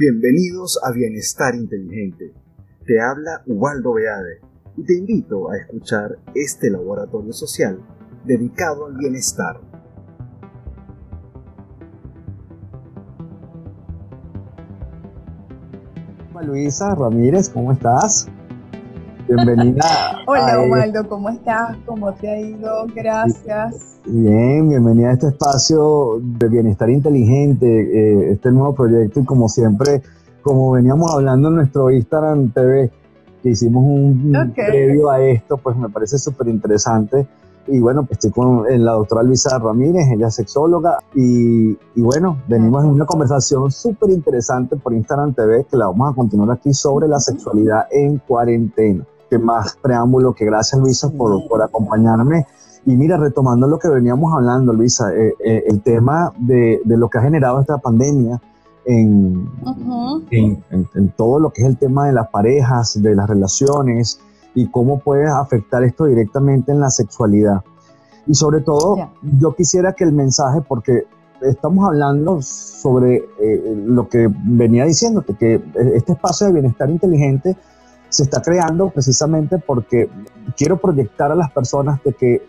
Bienvenidos a Bienestar Inteligente. Te habla Ubaldo Beade y te invito a escuchar este laboratorio social dedicado al bienestar. Luisa Ramírez, ¿cómo estás? Bienvenida. Hola Ubaldo, ¿cómo estás? ¿Cómo te ha ido? Gracias. Bien, bienvenida a este espacio de bienestar inteligente, eh, este nuevo proyecto y como siempre, como veníamos hablando en nuestro Instagram TV, que hicimos un previo a esto, pues me parece súper interesante. Y bueno, pues estoy con la doctora Luisa Ramírez, ella es sexóloga, y, y bueno, venimos en una conversación súper interesante por Instagram TV que la vamos a continuar aquí sobre la sexualidad en cuarentena. Que más preámbulo que gracias Luisa por, por acompañarme. Y mira, retomando lo que veníamos hablando, Luisa, eh, eh, el tema de, de, lo que ha generado esta pandemia en, en, en, todo lo que es el tema de las parejas, de las relaciones y cómo puede afectar esto directamente en la sexualidad. Y sobre todo, yo quisiera que el mensaje, porque estamos hablando sobre eh, lo que venía diciéndote, que este espacio de bienestar inteligente se está creando precisamente porque quiero proyectar a las personas de que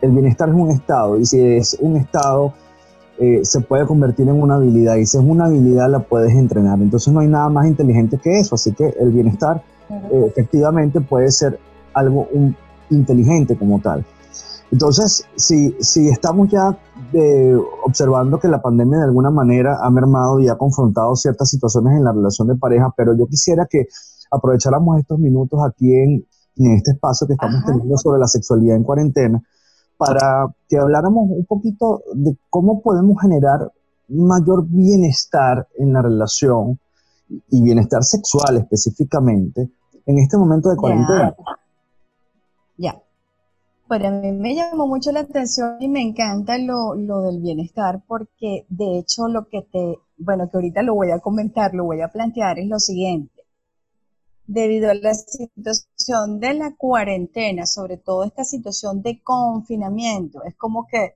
el bienestar es un estado y si es un estado eh, se puede convertir en una habilidad y si es una habilidad la puedes entrenar. Entonces no hay nada más inteligente que eso, así que el bienestar eh, efectivamente puede ser algo inteligente como tal. Entonces, si, si estamos ya de, observando que la pandemia de alguna manera ha mermado y ha confrontado ciertas situaciones en la relación de pareja, pero yo quisiera que aprovecháramos estos minutos aquí en, en este espacio que estamos teniendo sobre la sexualidad en cuarentena, para que habláramos un poquito de cómo podemos generar mayor bienestar en la relación y bienestar sexual específicamente en este momento de cuarentena. Ya. Para mí me llamó mucho la atención y me encanta lo, lo, del bienestar porque de hecho lo que te, bueno, que ahorita lo voy a comentar, lo voy a plantear es lo siguiente debido a la situación de la cuarentena, sobre todo esta situación de confinamiento, es como que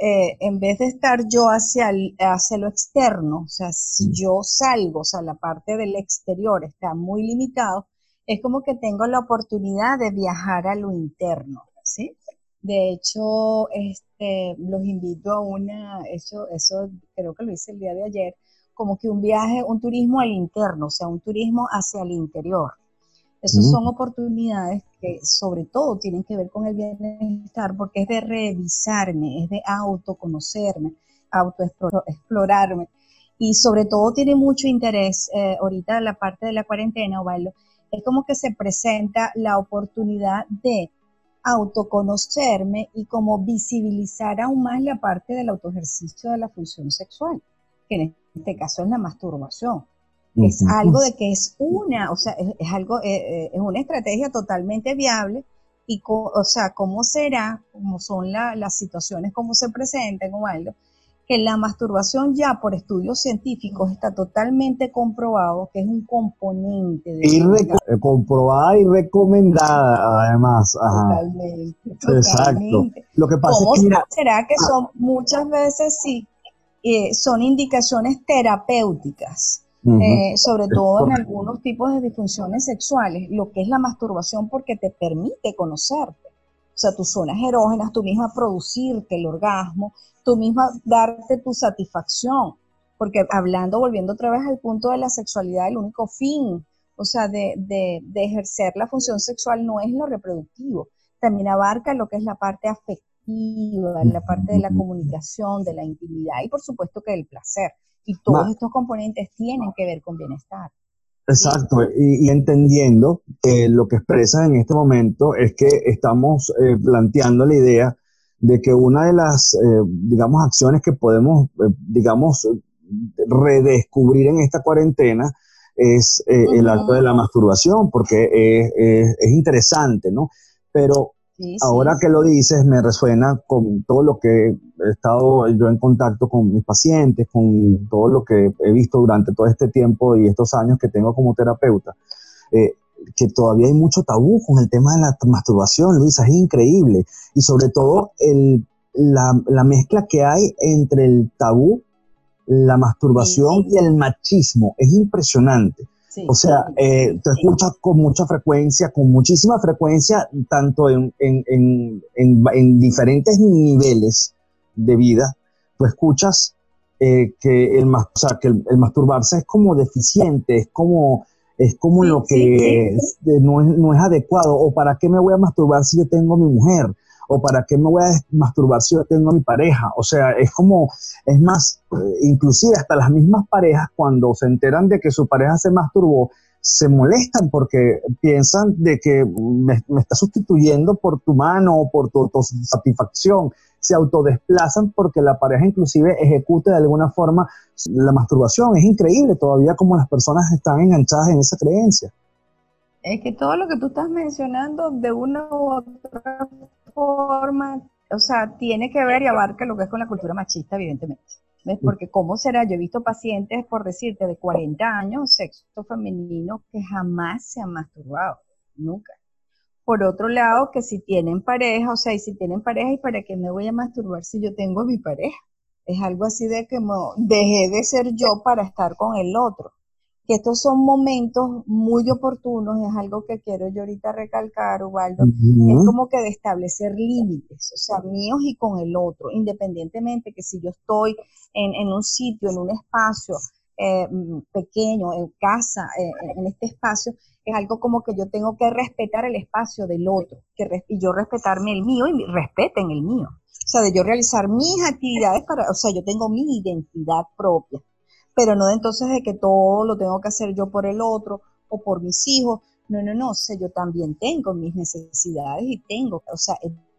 eh, en vez de estar yo hacia, hacia lo externo, o sea, si yo salgo, o sea, la parte del exterior está muy limitado, es como que tengo la oportunidad de viajar a lo interno, ¿sí? De hecho, este, los invito a una, eso, eso creo que lo hice el día de ayer, como que un viaje, un turismo al interno, o sea, un turismo hacia el interior. Esas son oportunidades que sobre todo tienen que ver con el bienestar porque es de revisarme, es de autoconocerme, autoexplorarme y sobre todo tiene mucho interés eh, ahorita la parte de la cuarentena, Ovaldo, es como que se presenta la oportunidad de autoconocerme y como visibilizar aún más la parte del autoejercicio de la función sexual, que en este caso es la masturbación. Es algo de que es una, o sea, es, algo, eh, eh, es una estrategia totalmente viable y, o sea, cómo será, cómo son las situaciones, cómo se presentan o algo, que la masturbación ya por estudios científicos está totalmente comprobado que es un componente de... Y comprobada y recomendada además. Totalmente, Exacto. Lo que pasa es que... será que son muchas veces sí eh, son indicaciones terapéuticas, eh, sobre todo en algunos tipos de disfunciones sexuales, lo que es la masturbación porque te permite conocerte. O sea, tus zonas erógenas, tú misma producirte el orgasmo, tú misma darte tu satisfacción. Porque hablando, volviendo otra vez al punto de la sexualidad, el único fin, o sea, de, de, de ejercer la función sexual no es lo reproductivo, también abarca lo que es la parte afectiva la parte de la comunicación, de la intimidad y por supuesto que del placer. Y todos estos componentes tienen que ver con bienestar. Exacto, y, entendiendo que lo que expresa en este momento es que estamos eh, planteando la idea de que una de las, eh, digamos, acciones que podemos, eh, digamos, redescubrir en esta cuarentena es el acto de la masturbación, porque es, es interesante, ¿no? Pero Ahora que lo dices, me resuena con todo lo que he estado yo en contacto con mis pacientes, con todo lo que he visto durante todo este tiempo y estos años que tengo como terapeuta, eh, que todavía hay mucho tabú con el tema de la masturbación, Luisa, es increíble. Y sobre todo el, la, la, mezcla que hay entre el tabú la masturbación y el machismo. Es impresionante. O sea, eh, te escuchas con mucha frecuencia, con muchísima frecuencia, tanto en, en, diferentes niveles de vida, tú escuchas eh, que, el, o sea, que el, masturbarse es como deficiente, es como, es como lo que no, es, no es adecuado, o para qué me voy a masturbar si yo tengo a mi mujer, o para qué me voy a masturbar si yo tengo a mi pareja. O sea, es como, es más, eh, inclusive hasta las mismas parejas cuando se enteran de que su pareja se masturbó, se molestan porque piensan de que me, está sustituyendo por tu mano o por tu, satisfacción. Se autodesplazan porque la pareja inclusive ejecute de alguna forma la masturbación. Es increíble todavía como las personas están enganchadas en esa creencia. Es que todo lo que tú estás mencionando de una u otra forma, o sea, tiene que ver y abarca lo que es con la cultura machista, evidentemente. ¿Ves? Porque cómo será, yo he visto pacientes, por decirte, de 40 años, sexo femenino, que jamás se han masturbado, nunca. Por otro lado, que si tienen pareja, o sea, y si tienen pareja, ¿y para qué me voy a masturbar si yo tengo mi pareja? Es algo así de que dejé de ser yo para estar con el otro que estos son momentos muy oportunos, es algo que quiero yo ahorita recalcar, Ubaldo, es como que de establecer límites, o sea, míos y con el otro, independientemente que si yo estoy en, un sitio, en un espacio eh, pequeño, en casa, eh, en este espacio, es algo como que yo tengo que respetar el espacio del otro, que y yo respetarme el mío y respeten el mío. O sea, de yo realizar mis actividades para, o sea, yo tengo mi identidad propia pero no de entonces de que todo lo tengo que hacer yo por el otro o por mis hijos. No, no, no, o sea, yo también tengo mis necesidades y tengo, o sea,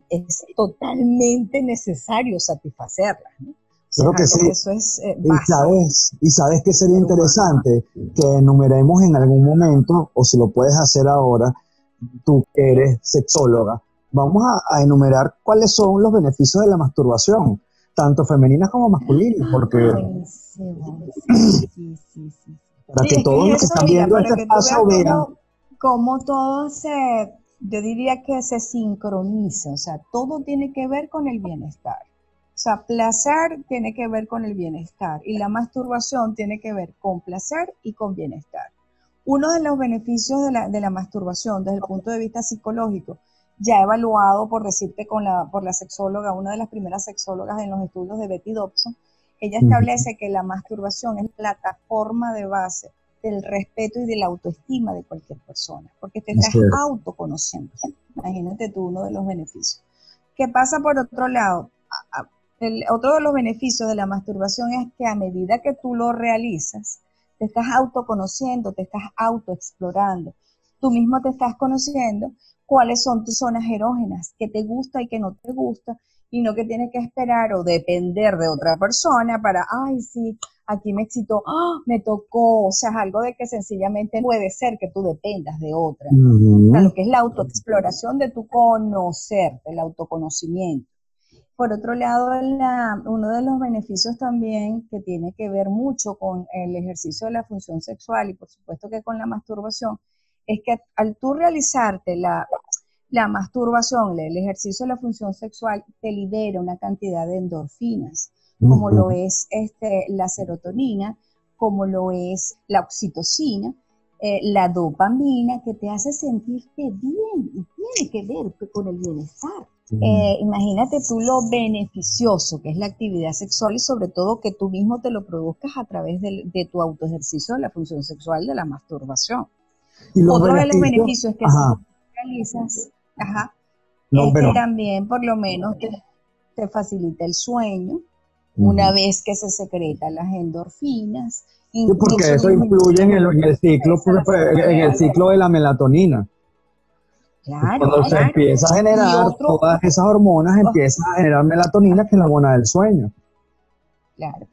es, totalmente necesario satisfacerlas. ¿no? Creo que sí. Eso es, eh, y, sabes, y sabes que sería interesante que enumeremos en algún momento, o si lo puedes hacer ahora, tú que eres sexóloga, vamos a, enumerar cuáles son los beneficios de la masturbación, tanto femeninas como masculinas, porque para que todos los que están viendo este espacio vean. Cómo, todo se, yo diría que se sincroniza, o sea, todo tiene que ver con el bienestar. O sea, placer tiene que ver con el bienestar y la masturbación tiene que ver con placer y con bienestar. Uno de los beneficios de la, de la masturbación desde el punto de vista psicológico, ya evaluado por decirte con la, por la sexóloga, una de las primeras sexólogas en los estudios de Betty Dobson, ella establece que la masturbación es la plataforma de base del respeto y de la autoestima de cualquier persona, porque te estás autoconociendo. Imagínate tú uno de los beneficios. ¿Qué pasa por otro lado? El, otro de los beneficios de la masturbación es que a medida que tú lo realizas, te estás autoconociendo, te estás autoexplorando. Tú mismo te estás conociendo cuáles son tus zonas erógenas, qué te gusta y qué no te gusta, y no que tienes que esperar o depender de otra persona para, ay, sí, aquí me excitó, ¡ah! me tocó, o sea, es algo de que sencillamente puede ser que tú dependas de otra. lo que es la autoexploración de tu conocerte, el autoconocimiento. Por otro lado, uno de los beneficios también que tiene que ver mucho con el ejercicio de la función sexual y por supuesto que con la masturbación, es que al tú realizarte la, la masturbación, el ejercicio de la función sexual, te libera una cantidad de endorfinas, como lo es este, la serotonina, como lo es la oxitocina, eh, la dopamina, que te hace sentirte bien y tiene que ver con el bienestar. Eh, imagínate tú lo beneficioso que es la actividad sexual y sobre todo que tú mismo te lo produzcas a través de, de tu autoejercicio de la función sexual de la masturbación. ¿Y Otro de los beneficios que tú realizas Ajá. No, pero... también por lo menos te, facilita el sueño una vez que se secretan las endorfinas. Sí, porque eso influye en el, ciclo, en el ciclo de la melatonina. Claro, Cuando se empieza a generar todas esas hormonas, empieza a generar melatonina, que es la hormona del sueño. Claro.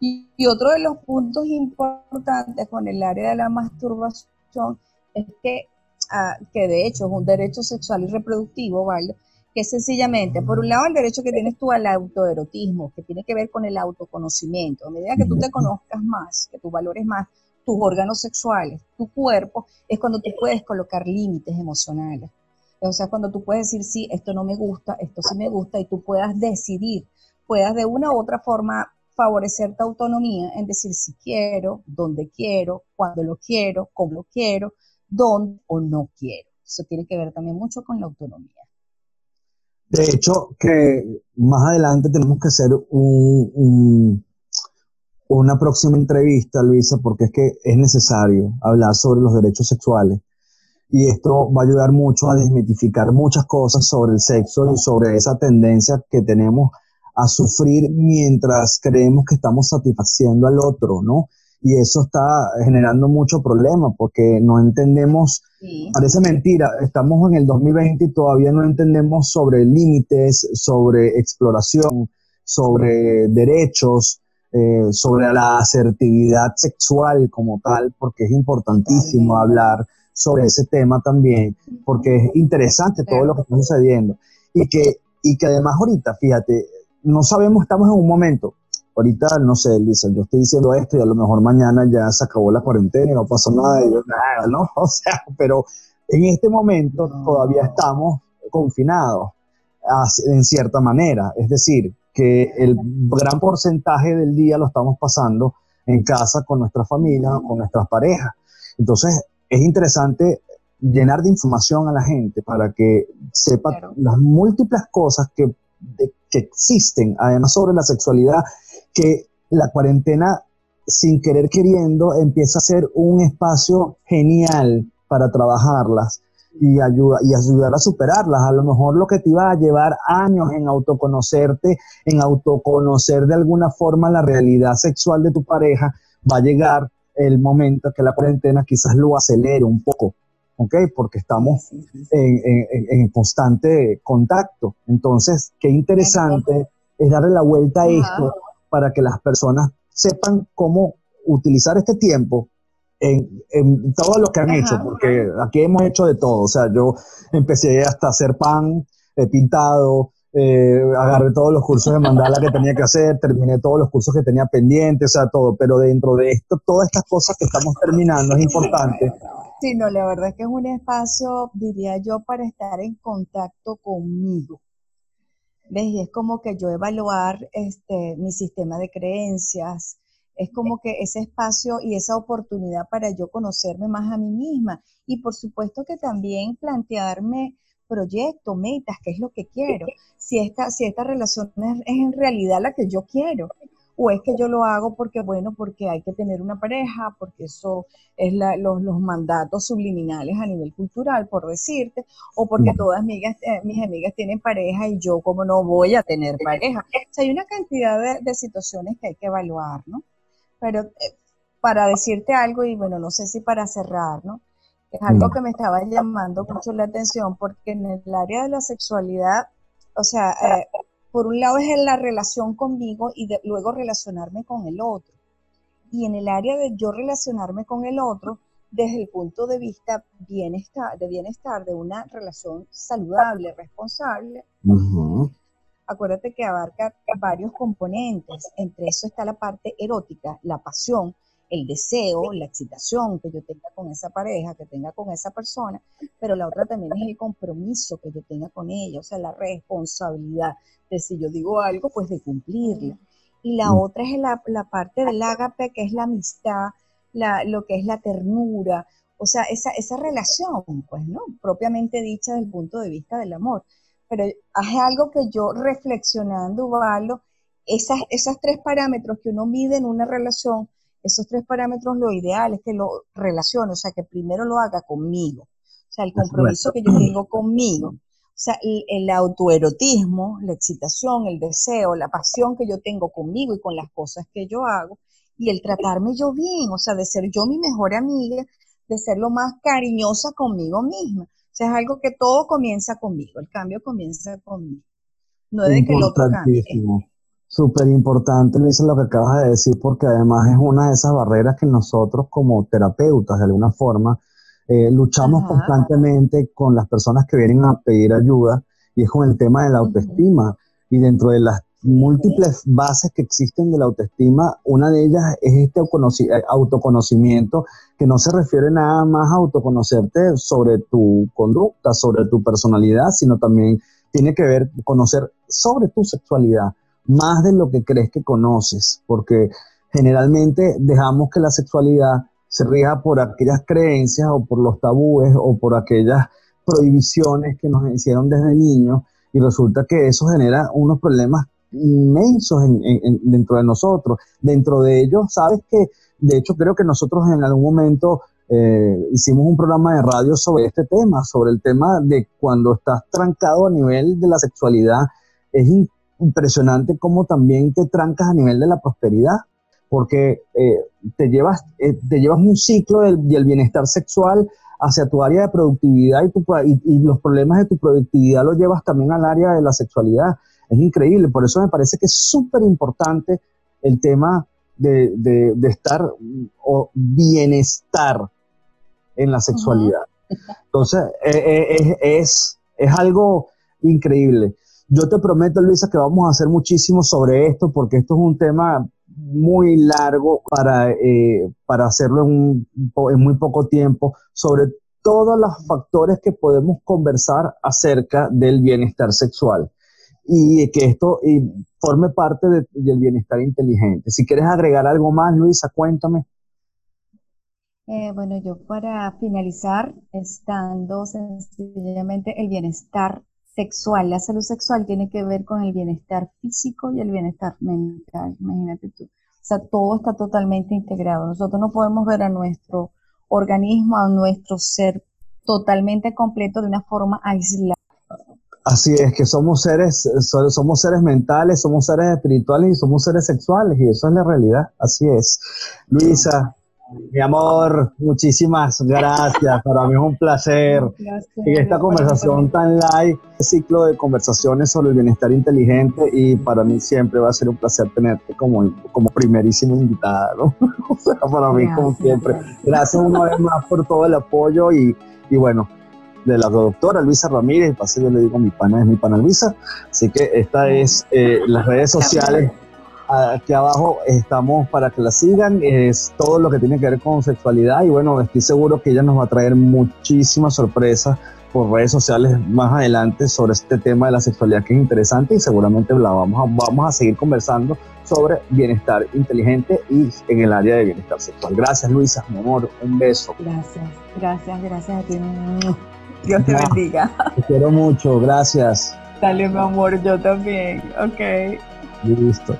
Y, y, otro de los puntos importantes con el área de la masturbación es que que de hecho es un derecho sexual y reproductivo, ¿vale? Que sencillamente, por un lado, el derecho que tienes tú al autoerotismo, que tiene que ver con el autoconocimiento. A medida que tú te conozcas más, que tú valores más tus órganos sexuales, tu cuerpo, es cuando tú puedes colocar límites emocionales. O sea, cuando tú puedes decir, sí, esto no me gusta, esto sí me gusta, y tú puedas decidir, puedas de una u otra forma favorecer tu autonomía en decir si quiero, dónde quiero, cuándo lo quiero, cómo lo quiero, dónde o no quiero. Eso tiene que ver también mucho con la autonomía. De hecho, que más adelante tenemos que hacer un, una próxima entrevista, Luisa, porque es que es necesario hablar sobre los derechos sexuales. Y esto va a ayudar mucho a desmitificar muchas cosas sobre el sexo y sobre esa tendencia que tenemos a sufrir mientras creemos que estamos satisfaciendo al otro, ¿no? Y eso está generando mucho problema porque no entendemos, parece mentira, estamos en el 2020 y todavía no entendemos sobre límites, sobre exploración, sobre derechos, eh, sobre la asertividad sexual como tal, porque es importantísimo hablar sobre ese tema también, porque es interesante todo lo que está sucediendo. Y que, y que además ahorita, fíjate, no sabemos, estamos en un momento. Ahorita, no sé, Lisa, yo estoy diciendo esto y a lo mejor mañana ya se acabó la cuarentena y no pasó nada, y yo, nada, ¿no? O sea, pero en este momento todavía estamos confinados en cierta manera. Es decir, que el gran porcentaje del día lo estamos pasando en casa con nuestra familia, con nuestras parejas. Entonces, es interesante llenar de información a la gente para que sepa las múltiples cosas que que existen, además sobre la sexualidad, que la cuarentena, sin querer queriendo, empieza a ser un espacio genial para trabajarlas y, ayuda, y ayudar a superarlas. A lo mejor lo que te iba a llevar años en autoconocerte, en autoconocer de alguna forma la realidad sexual de tu pareja, va a llegar el momento que la cuarentena quizás lo acelere un poco. ¿ok? Porque estamos en, constante contacto. Entonces, qué interesante es darle la vuelta a esto para que las personas sepan cómo utilizar este tiempo en, todo lo que han hecho, porque aquí hemos hecho de todo. O sea, yo empecé hasta hacer pan, he pintado, eh, agarré todos los cursos de mandala que tenía que hacer, terminé todos los cursos que tenía pendientes, o sea, todo. Pero dentro de esto, todas estas cosas que estamos terminando, es importante Sí, no, la verdad es que es un espacio, diría yo, para estar en contacto conmigo. ¿Ves? Y es como que yo evaluar este, mi sistema de creencias, es como que ese espacio y esa oportunidad para yo conocerme más a mí misma. Y por supuesto que también plantearme proyectos, metas, qué es lo que quiero, si esta, si esta relación es en realidad la que yo quiero, o es que yo lo hago porque, bueno, porque hay que tener una pareja, porque eso es los, mandatos subliminales a nivel cultural, por decirte, o porque todas mis, eh, mis amigas tienen pareja y yo como no voy a tener pareja. O sea, hay una cantidad de, situaciones que hay que evaluar, ¿no? Pero eh, para decirte algo, y bueno, no sé si para cerrar, ¿no? Es algo que me estaba llamando mucho la atención porque en el área de la sexualidad, o sea, eh, por un lado es la relación conmigo y luego relacionarme con el otro. Y en el área de yo relacionarme con el otro, desde el punto de vista bienestar, de bienestar, de una relación saludable, responsable, acuérdate que abarca varios componentes. Entre eso está la parte erótica, la pasión, el deseo, la excitación que yo tenga con esa pareja, que tenga con esa persona, pero la otra también es el compromiso que yo tenga con ella, o sea, la responsabilidad de si yo digo algo, pues de cumplirla. Y la mm. otra es la, la parte del ágape, que es la amistad, la, lo que es la ternura, o sea, esa, esa relación, pues, ¿no? Propiamente dicha desde el punto de vista del amor. Pero es algo que yo reflexionando, Valo, esas, esos tres parámetros que uno mide en una relación, esos tres parámetros, lo ideal es que lo relacione, o sea, que primero lo haga conmigo. O sea, el compromiso que yo tengo conmigo. O sea, el, autoerotismo, la excitación, el deseo, la pasión que yo tengo conmigo y con las cosas que yo hago, y el tratarme yo bien, o sea, de ser yo mi mejor amiga, de ser lo más cariñosa conmigo misma. O sea, es algo que todo comienza conmigo, el cambio comienza conmigo. No es de que el otro cambie. Súper importante, Luisa, lo que acabas de decir, porque además es una de esas barreras que nosotros como terapeutas, de alguna forma, eh, luchamos constantemente con las personas que vienen a pedir ayuda y es con el tema de la autoestima. Y dentro de las múltiples bases que existen de la autoestima, una de ellas es este eh, autoconocimiento que no se refiere nada más a autoconocerte sobre tu conducta, sobre tu personalidad, sino también tiene que ver conocer sobre tu sexualidad más de lo que crees que conoces, porque generalmente dejamos que la sexualidad se rija por aquellas creencias o por los tabúes o por aquellas prohibiciones que nos hicieron desde niños y resulta que eso genera unos problemas inmensos dentro de nosotros. Dentro de ellos, sabes que, de hecho, creo que nosotros en algún momento eh, hicimos un programa de radio sobre este tema, sobre el tema de cuando estás trancado a nivel de la sexualidad. Es impresionante cómo también te trancas a nivel de la prosperidad porque eh, te, llevas, eh, te llevas un ciclo del, bienestar sexual hacia tu área de productividad y, y, los problemas de tu productividad los llevas también al área de la sexualidad. Es increíble, por eso me parece que es súper importante el tema de, de, estar o bienestar en la sexualidad. Entonces, eh, es, es algo increíble. Yo te prometo, Luisa, que vamos a hacer muchísimo sobre esto porque esto es un tema muy largo para, eh, para hacerlo en, muy poco tiempo, sobre todos los factores que podemos conversar acerca del bienestar sexual y que esto forme parte del bienestar inteligente. Si quieres agregar algo más, Luisa, cuéntame. Eh, bueno, yo para finalizar, estando sencillamente el bienestar sexual. La salud sexual tiene que ver con el bienestar físico y el bienestar mental, imagínate tú. O sea, todo está totalmente integrado. Nosotros no podemos ver a nuestro organismo, a nuestro ser totalmente completo de una forma aislada. Así es, que somos seres, somos seres mentales, somos seres espirituales y somos seres sexuales, y eso es la realidad, así es. Luisa, mi amor, muchísimas gracias. Para mí es un placer. En esta conversación tan light, este ciclo de conversaciones sobre el bienestar inteligente y para mí siempre va a ser un placer tenerte como, como primerísima invitada, ¿no? o sea, para mí como siempre. Gracias una vez más por todo el apoyo y, y bueno, de la doctora Luisa Ramírez, pase yo le digo mi pana es mi pana Luisa, así que esta es eh, las redes sociales aquí abajo estamos para que la sigan. Es todo lo que tiene que ver con sexualidad y bueno, estoy seguro que ella nos va a traer muchísimas sorpresas por redes sociales más adelante sobre este tema de la sexualidad que es interesante y seguramente la vamos a, vamos a seguir conversando sobre bienestar inteligente y en el área de bienestar sexual. Gracias Luisa, mi amor, un beso. Gracias, gracias, gracias a ti. Dios te bendiga. Te quiero mucho, gracias. Dale mi amor, yo también. Ok. Listo.